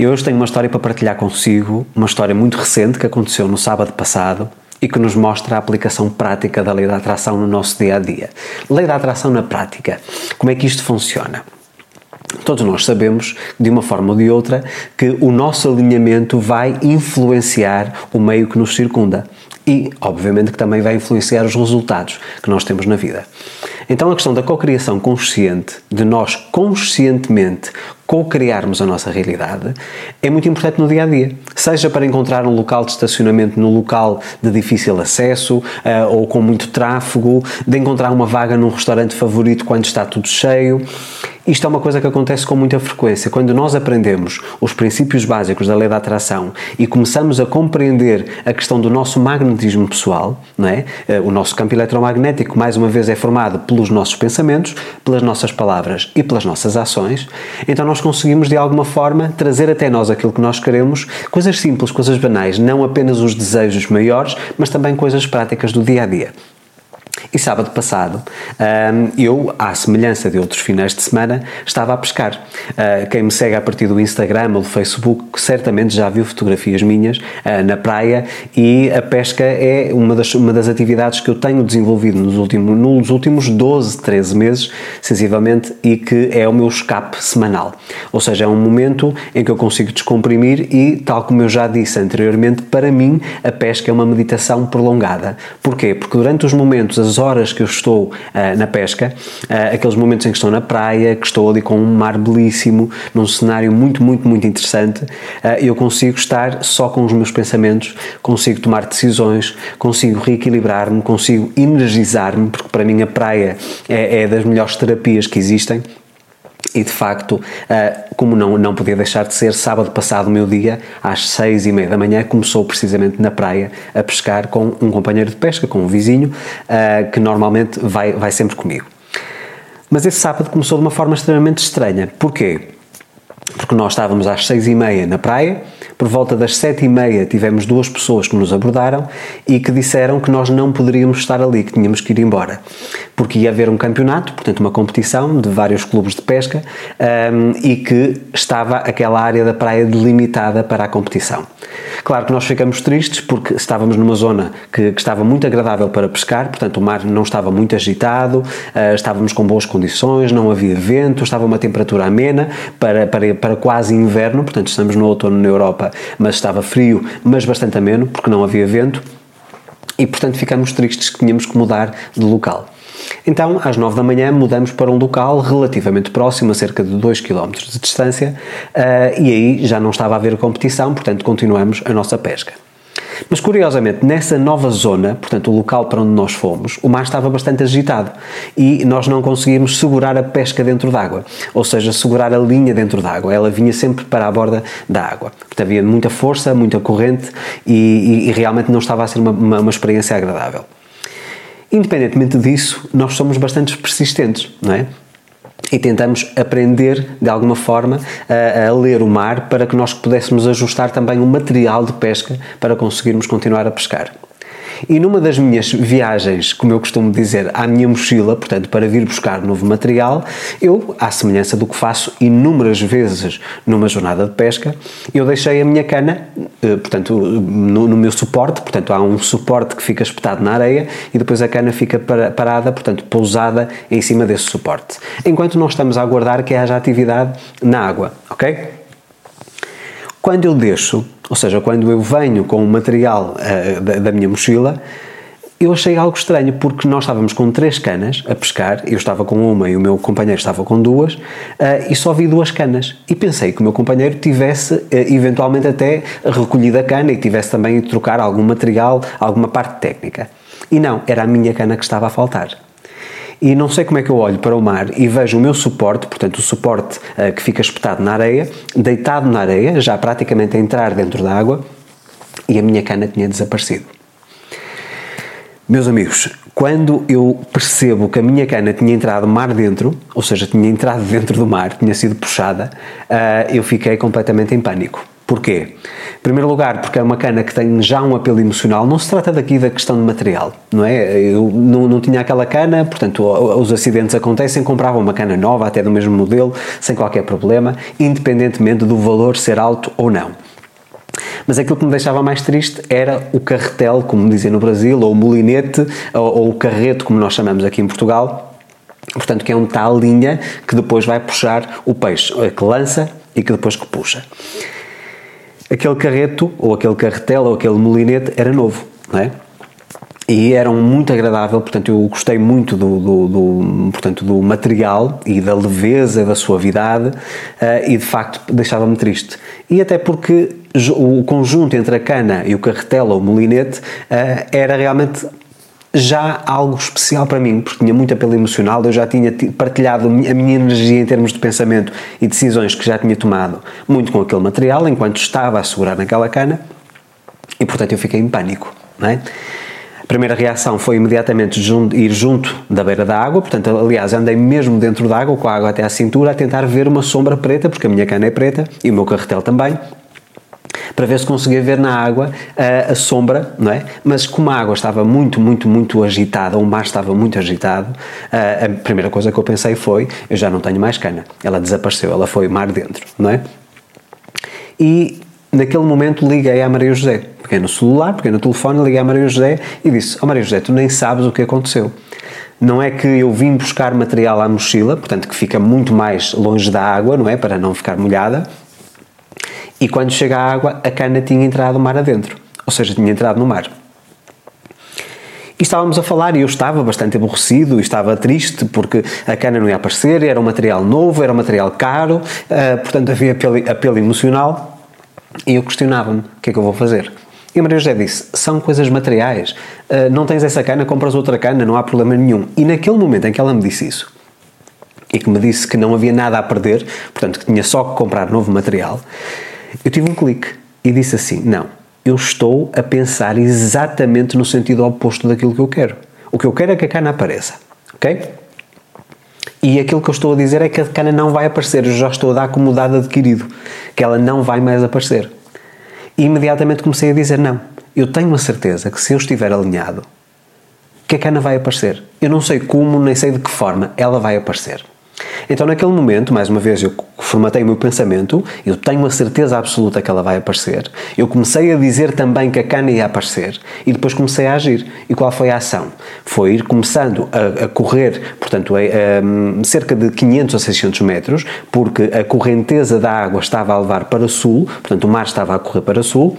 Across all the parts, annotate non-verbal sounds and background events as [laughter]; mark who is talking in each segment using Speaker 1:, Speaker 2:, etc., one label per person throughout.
Speaker 1: E hoje tenho uma história para partilhar consigo, uma história muito recente que aconteceu no sábado passado e que nos mostra a aplicação prática da lei da atração no nosso dia a dia. Lei da atração na prática. Como é que isto funciona? Todos nós sabemos, de uma forma ou de outra, que o nosso alinhamento vai influenciar o meio que nos circunda e, obviamente, que também vai influenciar os resultados que nós temos na vida. Então, a questão da cocriação consciente, de nós conscientemente co-criarmos a nossa realidade, é muito importante no dia a dia. Seja para encontrar um local de estacionamento no local de difícil acesso uh, ou com muito tráfego, de encontrar uma vaga num restaurante favorito quando está tudo cheio. Isto é uma coisa que acontece com muita frequência. Quando nós aprendemos os princípios básicos da lei da atração e começamos a compreender a questão do nosso magnetismo pessoal, não é? Eh, o nosso campo eletromagnético, mais uma vez, é formado pelos nossos pensamentos, pelas nossas palavras e pelas nossas ações, então nós conseguimos, de alguma forma, trazer até nós aquilo que nós queremos, coisas simples, coisas banais, não apenas os desejos maiores, mas também coisas práticas do dia a dia. E sábado passado, eu, à semelhança de outros finais de semana, estava a pescar. Ah, quem me segue a partir do Instagram ou do Facebook certamente já viu fotografias minhas ah, na praia e a pesca é uma das, uma das atividades que eu tenho desenvolvido nos últimos, nos últimos 12, 13 meses, sensivelmente, e que é o meu escape semanal. Ou seja, é um momento em que eu consigo descomprimir e, tal como eu já disse anteriormente, para mim a pesca é uma meditação prolongada. Porquê? Porque durante os momentos, as horas que eu estou uh, na pesca, uh, aqueles momentos em que estou na praia, que estou ali com um mar belíssimo, num cenário muito, muito, muito interessante, uh, eu consigo estar só com os meus pensamentos, consigo tomar decisões, consigo reequilibrar-me, consigo energizar-me, porque para mim a praia é, é das melhores terapias que existem. E de facto, ah, como não, não podia deixar de ser, sábado passado o meu dia, às seis e meia da manhã, começou precisamente na praia a pescar com um companheiro de pesca, com um vizinho, ah, que normalmente vai, vai sempre comigo. Mas esse sábado começou de uma forma extremamente estranha. Porquê? Porque nós estávamos às seis e meia na praia, por volta das sete e meia tivemos duas pessoas que nos abordaram e que disseram que nós não poderíamos estar ali, que tínhamos que ir embora, porque ia haver um campeonato, portanto uma competição de vários clubes de pesca um, e que estava aquela área da praia delimitada para a competição. Claro que nós ficamos tristes porque estávamos numa zona que, que estava muito agradável para pescar, portanto o mar não estava muito agitado, uh, estávamos com boas condições, não havia vento, estava uma temperatura amena para, para, para quase inverno, portanto estamos no outono na Europa mas estava frio, mas bastante ameno, porque não havia vento, e portanto ficamos tristes que tínhamos que mudar de local. Então, às 9 da manhã, mudamos para um local relativamente próximo, a cerca de 2 km de distância, uh, e aí já não estava a haver competição, portanto, continuamos a nossa pesca. Mas curiosamente, nessa nova zona, portanto, o local para onde nós fomos, o mar estava bastante agitado e nós não conseguíamos segurar a pesca dentro d'água, ou seja, segurar a linha dentro d'água. Ela vinha sempre para a borda da água. Portanto, havia muita força, muita corrente e, e, e realmente não estava a ser uma, uma, uma experiência agradável. Independentemente disso, nós somos bastante persistentes, não é? E tentamos aprender de alguma forma a, a, ler o mar para que nós pudéssemos ajustar também o material de pesca para conseguirmos continuar a pescar. E numa das minhas viagens, como eu costumo dizer, à minha mochila, portanto, para vir buscar novo material, eu, à semelhança do que faço inúmeras vezes numa jornada de pesca, eu deixei a minha cana, eh, portanto, no, no meu suporte, portanto, há um suporte que fica espetado na areia e depois a cana fica parada, portanto, pousada em cima desse suporte. Enquanto nós estamos a aguardar que haja atividade na água, ok? Quando eu deixo, ou seja, quando eu venho com o material uh, da, da minha mochila, eu achei algo estranho, porque nós estávamos com três canas a pescar, eu estava com uma e o meu companheiro estava com duas, uh, e só vi duas canas. E pensei que o meu companheiro tivesse, uh, eventualmente, até recolhido a cana e tivesse também ido trocar algum material, alguma parte técnica. E não, era a minha cana que estava a faltar e não sei como é que eu olho para o mar e vejo o meu suporte, portanto o suporte uh, que fica espetado na areia, deitado na areia, já praticamente a entrar dentro da água e a minha cana tinha desaparecido. Meus amigos, quando eu percebo que a minha cana tinha entrado mar dentro, ou seja, tinha entrado [laughs] dentro do mar, tinha sido puxada, uh, eu fiquei completamente em pânico Porquê? Em primeiro lugar, porque é uma cana que tem já um apelo emocional, não se trata daqui da questão de material, não é? Eu não, não tinha aquela cana, portanto, os acidentes acontecem, comprava uma cana nova, até do mesmo modelo, sem qualquer problema, independentemente do valor ser alto ou não. Mas aquilo que me deixava mais triste era o carretel, como dizem no Brasil, ou o molinete, ou, ou o carreto, como nós chamamos aqui em Portugal, portanto, que é um tal linha que depois vai puxar o peixe, que lança e que depois que puxa aquele carreto, ou aquele carretel, ou aquele molinete era novo, não é? E era muito agradável, portanto, eu gostei muito do, do, do portanto, do material e da leveza, da suavidade, uh, e de facto deixava-me triste. E até porque o conjunto entre a cana e o carretel ou molinete uh, era realmente já algo especial para mim, porque tinha muito apelo emocional, eu já tinha partilhado a minha energia em termos de pensamento e decisões que já tinha tomado muito com aquele material enquanto estava a segurar naquela cana e portanto eu fiquei em pânico, não é? A primeira reação foi imediatamente ir junto da beira da água, portanto, aliás, andei mesmo dentro da água, com a água até à cintura, a tentar ver uma sombra preta, porque a minha cana é preta e o meu carretel também, para ver se conseguia ver na água a, a sombra, não é? Mas como a água estava muito, muito, muito agitada, o mar estava muito agitado, a, a primeira coisa que eu pensei foi: eu já não tenho mais cana. Ela desapareceu, ela foi mar dentro, não é? E naquele momento liguei à Maria José. Peguei no celular, peguei no telefone, liguei à Maria José e disse: Ó oh, Maria José, tu nem sabes o que aconteceu. Não é que eu vim buscar material à mochila, portanto que fica muito mais longe da água, não é? Para não ficar molhada. E quando chega a água, a cana tinha entrado mar adentro, ou seja, tinha entrado no mar. E estávamos a falar e eu estava bastante aborrecido e estava triste porque a cana não ia aparecer, era um material novo, era um material caro, uh, portanto havia apelo, apelo emocional e eu questionava-me: o que é que eu vou fazer? E Maria José disse: são coisas materiais, uh, não tens essa cana, compras outra cana, não há problema nenhum. E naquele momento em que ela me disse isso, e que me disse que não havia nada a perder, portanto que tinha só que comprar novo material, eu tive um clique e disse assim: não, eu estou a pensar exatamente no sentido oposto daquilo que eu quero. O que eu quero é que a cana apareça, ok? E aquilo que eu estou a dizer é que a cana não vai aparecer, eu já estou a dar como dado adquirido, que ela não vai mais aparecer. E imediatamente comecei a dizer: não, eu tenho a certeza que se eu estiver alinhado, que a cana vai aparecer. Eu não sei como, nem sei de que forma, ela vai aparecer. Então, naquele momento, mais uma vez, eu formatei o meu pensamento, eu tenho a certeza absoluta que ela vai aparecer. Eu comecei a dizer também que a cana ia aparecer e depois comecei a agir. E qual foi a ação? Foi ir começando a, a correr, portanto, a, a, cerca de 500 a 600 metros, porque a correnteza da água estava a levar para sul, portanto, o mar estava a correr para sul,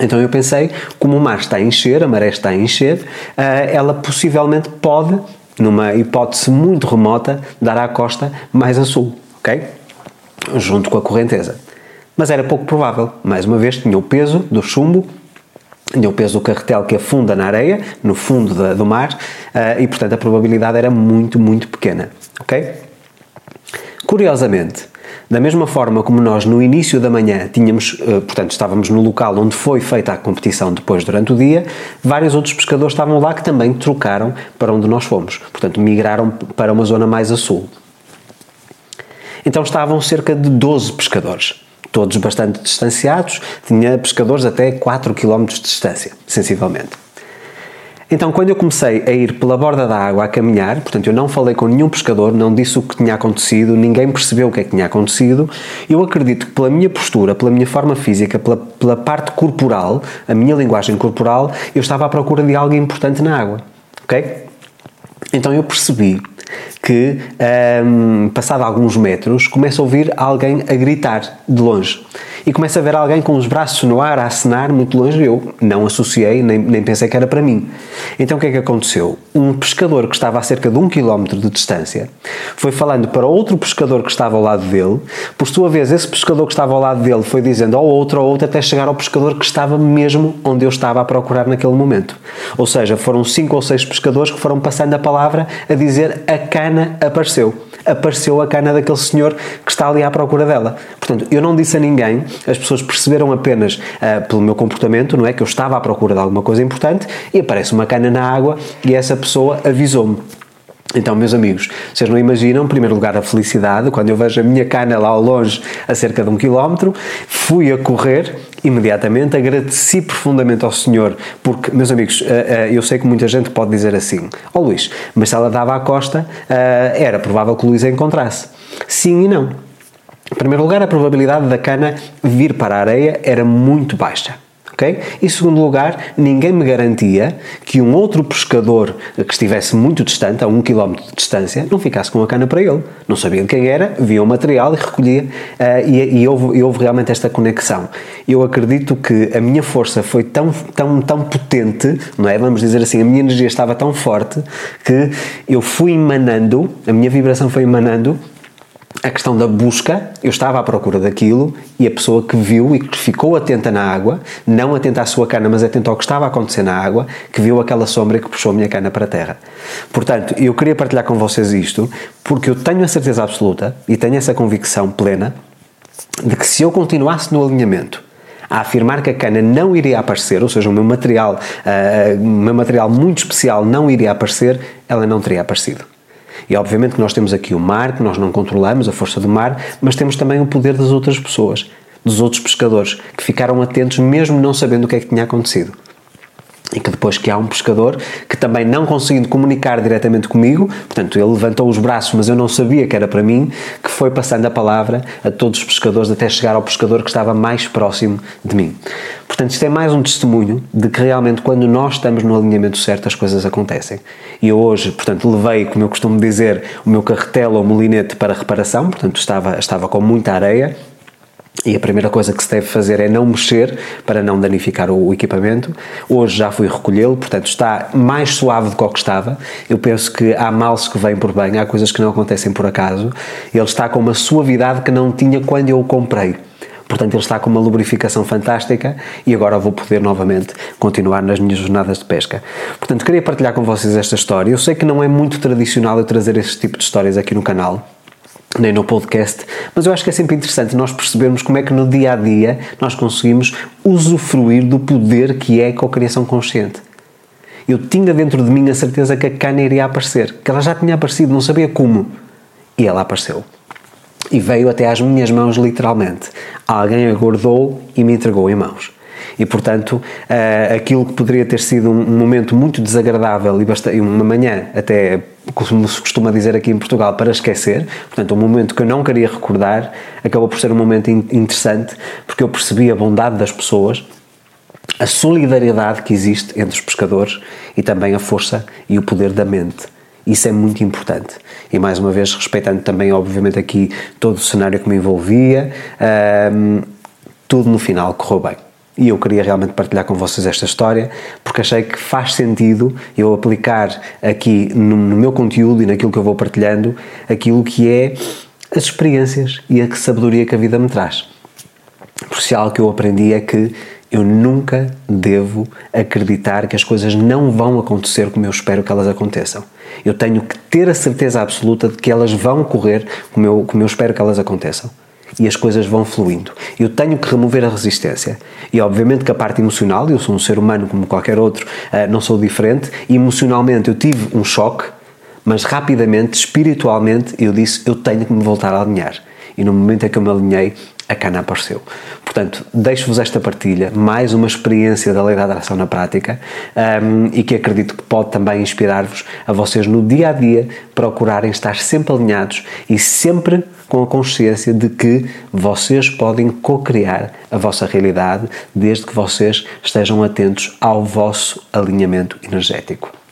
Speaker 1: então eu pensei, como o mar está a encher, a maré está a encher, eh, ela possivelmente pode numa hipótese muito remota, dar à costa mais a sul, ok? Junto com a correnteza. Mas era pouco provável. Mais uma vez, tinha o peso do chumbo, tinha o peso do carretel que afunda na areia, no fundo da, do mar, uh, e portanto a probabilidade era muito, muito pequena, ok? Curiosamente, da mesma forma como nós no início da manhã tínhamos, eh, portanto, estávamos no local onde foi feita a competição depois durante o dia, vários outros pescadores estavam lá que também trocaram para onde nós fomos, portanto, migraram para uma zona mais a sul. Então estavam cerca de 12 pescadores, todos bastante distanciados, tinha pescadores até 4 km de distância, sensivelmente. Então, quando eu comecei a ir pela borda da água a caminhar, portanto, eu não falei com nenhum pescador, não disse o que tinha acontecido, ninguém percebeu o que é que tinha acontecido. Eu acredito que, pela minha postura, pela minha forma física, pela, pela parte corporal, a minha linguagem corporal, eu estava à procura de algo importante na água. Ok? Então, eu percebi que, um, passado alguns metros, começa a ouvir alguém a gritar de longe e começa a ver alguém com os braços no ar a acenar muito longe. Eu não associei, nem, nem pensei que era para mim. Então o que é que aconteceu? Um pescador que estava a cerca de um quilómetro de distância foi falando para outro pescador que estava ao lado dele. Por sua vez, esse pescador que estava ao lado dele foi dizendo ao outro, ao outro, até chegar ao pescador que estava mesmo onde eu estava a procurar naquele momento. Ou seja, foram cinco ou seis pescadores que foram passando a palavra a dizer a cana apareceu apareceu a cana daquele senhor que está ali à procura dela. Portanto, eu não disse a ninguém, as pessoas perceberam apenas uh, pelo meu comportamento, não é? Que eu estava à procura de alguma coisa importante e aparece uma cana na água e essa pessoa avisou-me. Então, meus amigos, vocês não imaginam, em primeiro lugar, a felicidade quando eu vejo a minha cana lá ao longe, a cerca de um quilómetro, fui a correr imediatamente, agradeci profundamente ao Senhor, porque, meus amigos, eh, eh, eu sei que muita gente pode dizer assim: Ó oh, Luís, mas se ela dava à costa, eh, era provável que o Luís a encontrasse. Sim e não. Em primeiro lugar, a probabilidade da cana vir para a areia era muito baixa E segundo lugar, ninguém me garantia que um outro pescador que estivesse muito distante, a um quilómetro de distância, não ficasse com a cana para ele. Não sabia de quem era, via o material e recolhia, uh, e, e houve, e houve realmente esta conexão. Eu acredito que a minha força foi tão, tão, tão potente, não é? Vamos dizer assim, a minha energia estava tão forte que eu fui emanando, a minha vibração foi emanando a questão da busca, eu estava à procura daquilo e a pessoa que viu e que ficou atenta na água, não atenta à sua cana, mas atenta ao que estava a acontecer na água, que viu aquela sombra que puxou a minha cana para a terra. Portanto, eu queria partilhar com vocês isto porque eu tenho a certeza absoluta e tenho essa convicção plena de que se eu continuasse no alinhamento a afirmar que a cana não iria aparecer, ou seja, o meu material, uh, meu material muito especial não iria aparecer, ela não teria aparecido. E obviamente que nós temos aqui o mar, que nós não controlamos, a força do mar, mas temos também o poder das outras pessoas, dos outros pescadores, que ficaram atentos mesmo não sabendo o que é que tinha acontecido e que depois que há um pescador que também não conseguindo comunicar diretamente comigo, portanto ele levantou os braços, mas eu não sabia que era para mim, que foi passando a palavra a todos os pescadores até chegar ao pescador que estava mais próximo de mim. Portanto, isto é mais um testemunho de que realmente quando nós estamos no alinhamento certo as coisas acontecem. E eu hoje, portanto, levei, como eu costumo dizer, o meu carretelo ou molinete para reparação, portanto estava, estava com muita areia, e a primeira coisa que se deve fazer é não mexer para não danificar o equipamento. Hoje já fui recolhê-lo, portanto está mais suave do que o que estava. Eu penso que há males que vêm por bem, há coisas que não acontecem por acaso. Ele está com uma suavidade que não tinha quando eu o comprei. Portanto, ele está com uma lubrificação fantástica e agora vou poder novamente continuar nas minhas jornadas de pesca. Portanto, queria partilhar com vocês esta história. Eu sei que não é muito tradicional eu trazer este tipo de histórias aqui no canal, nem no podcast, mas eu acho que é sempre interessante nós percebermos como é que no dia a dia nós conseguimos usufruir do poder que é a cocriação consciente. Eu tinha dentro de mim a certeza que a cana iria aparecer, que ela já tinha aparecido, não sabia como. E ela apareceu. E veio até às minhas mãos, literalmente. Alguém aguardou e me entregou em mãos. E, portanto, uh, aquilo que poderia ter sido um, momento muito desagradável e uma manhã até, como se costuma dizer aqui em Portugal, para esquecer, portanto, um momento que eu não queria recordar, acabou por ser um momento in interessante, porque eu percebi a bondade das pessoas, a solidariedade que existe entre os pescadores e também a força e o poder da mente. Isso é muito importante. E mais uma vez, respeitando também, obviamente, aqui todo o cenário que me envolvia, um, tudo no final correu bem. E eu queria realmente partilhar com vocês esta história porque achei que faz sentido eu aplicar aqui no, no meu conteúdo e naquilo que eu vou partilhando aquilo que é as experiências e a sabedoria que a vida me traz. Por isso, algo que eu aprendi é que eu nunca devo acreditar que as coisas não vão acontecer como eu espero que elas aconteçam. Eu tenho que ter a certeza absoluta de que elas vão correr como eu, como eu espero que elas aconteçam e as coisas vão fluindo. Eu tenho que remover a resistência. E obviamente que a parte emocional, eu sou um ser humano como qualquer outro, eh, não sou diferente, emocionalmente eu tive um choque, mas rapidamente, espiritualmente, eu disse: eu tenho que me voltar a alinhar. E no momento em que eu me alinhei, a cana apareceu. Portanto, deixo-vos esta partilha, mais uma experiência da lei da atração na prática um, e que acredito que pode também inspirar-vos a vocês no dia a dia procurarem estar sempre alinhados e sempre com a consciência de que vocês podem co-criar a vossa realidade desde que vocês estejam atentos ao vosso alinhamento energético.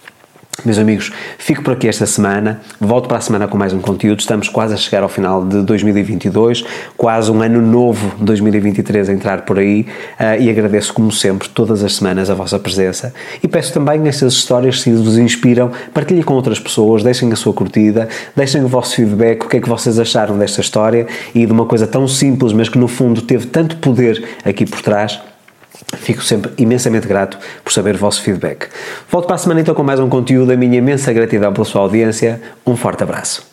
Speaker 1: Meus amigos, fico por aqui esta semana. Volto para a semana com mais um conteúdo. Estamos quase a chegar ao final de 2022, quase um ano novo 2023 a entrar por aí. Uh, e agradeço, como sempre, todas as semanas a vossa presença. E peço também essas histórias, se vos inspiram, partilhem com outras pessoas, deixem a sua curtida, deixem o vosso feedback, o que é que vocês acharam desta história e de uma coisa tão simples, mas que no fundo teve tanto poder aqui por trás. Fico sempre imensamente grato por saber o vosso feedback. Volto para a semana então com mais um conteúdo. A minha imensa gratidão pela sua audiência. Um forte abraço.